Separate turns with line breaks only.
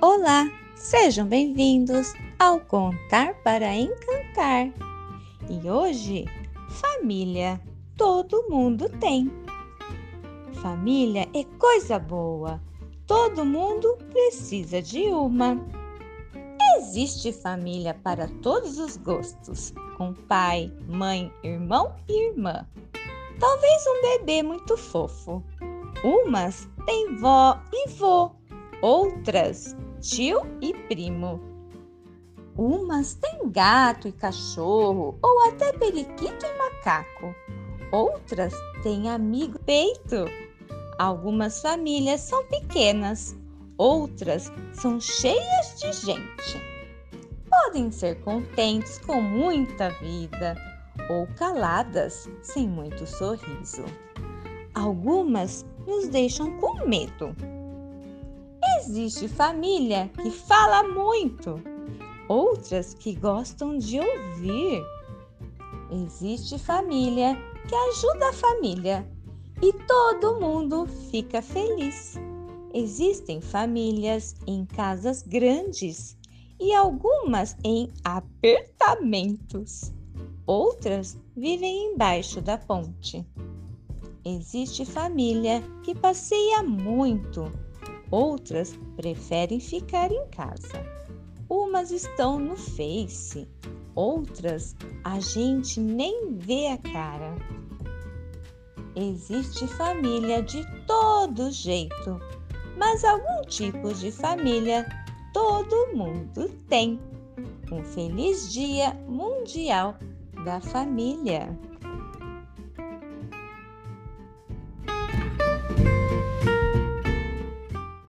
Olá, sejam bem-vindos ao Contar para Encantar. E hoje, família, todo mundo tem. Família é coisa boa, todo mundo precisa de uma. Existe família para todos os gostos, com pai, mãe, irmão e irmã. Talvez um bebê muito fofo. Umas têm vó e vô, outras tio e primo. Umas têm gato e cachorro, ou até periquito e macaco. Outras têm amigo peito. Algumas famílias são pequenas, outras são cheias de gente. Podem ser contentes com muita vida ou caladas sem muito sorriso. Algumas nos deixam com medo Existe família que fala muito, outras que gostam de ouvir. Existe família que ajuda a família e todo mundo fica feliz. Existem famílias em casas grandes e algumas em apertamentos. Outras vivem embaixo da ponte. Existe família que passeia muito Outras preferem ficar em casa. Umas estão no Face, outras a gente nem vê a cara. Existe família de todo jeito, mas algum tipo de família todo mundo tem. Um feliz Dia Mundial da Família!